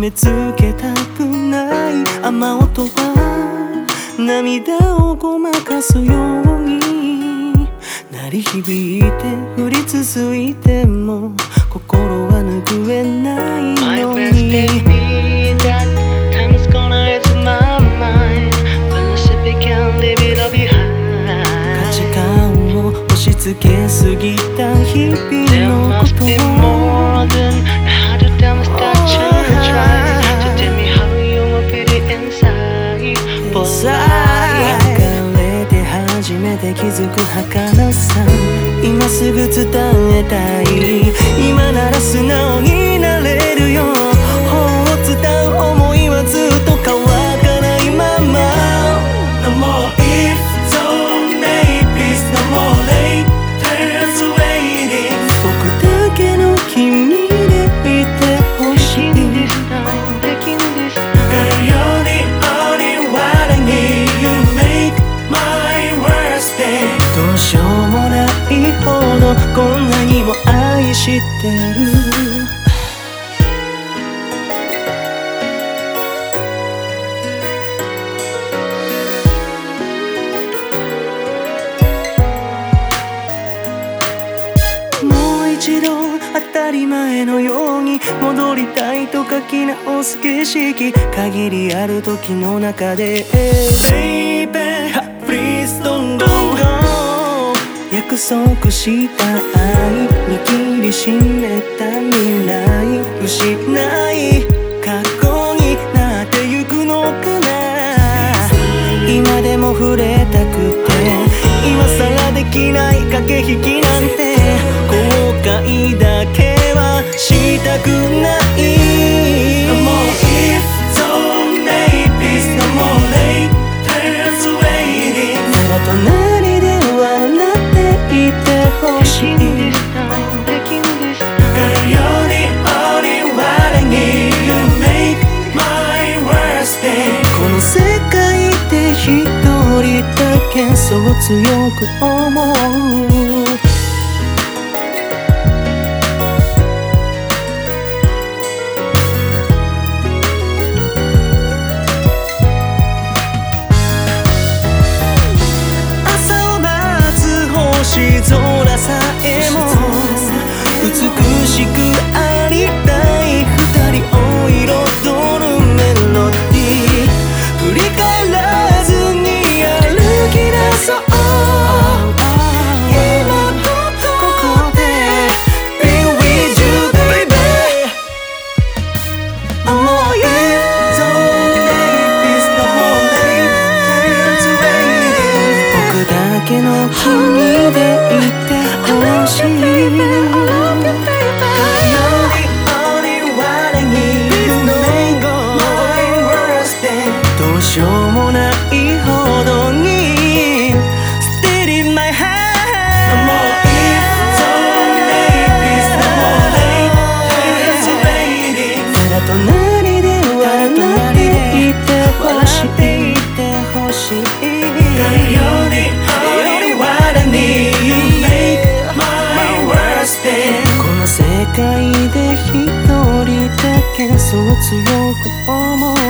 めつけたくない雨音は涙をごまかすように鳴り響いて降り続いても心は拭えない時間を押し付けすぎた日々。づく儚さ今すぐ伝えたい今なら素直になれるよ本を伝う思いはずっと乾かないまま No more if, so maybe no more laters waiting 僕だけの君こんなにも愛してる。もう一度当たり前のように戻りたいと書き直す景色。限りある時の中で。Baby please don't go 約束した愛握りしめた未来失い過去になってゆくのかな今でも触れたくて今更できない駆け引き一人だけそう強く思う。もないほどに Still in my heart この世界で一人だけそう強く思う。